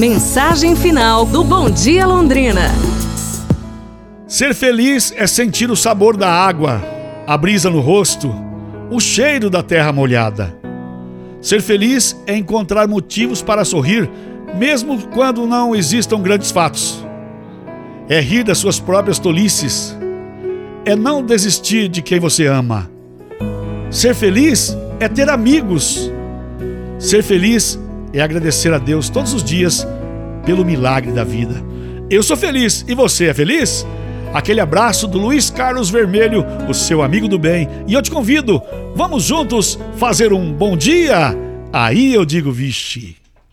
Mensagem final do Bom Dia Londrina. Ser feliz é sentir o sabor da água, a brisa no rosto, o cheiro da terra molhada. Ser feliz é encontrar motivos para sorrir, mesmo quando não existam grandes fatos. É rir das suas próprias tolices. É não desistir de quem você ama. Ser feliz é ter amigos. Ser feliz é agradecer a Deus todos os dias pelo milagre da vida. Eu sou feliz e você é feliz? Aquele abraço do Luiz Carlos Vermelho, o seu amigo do bem. E eu te convido, vamos juntos fazer um bom dia? Aí eu digo, vixe.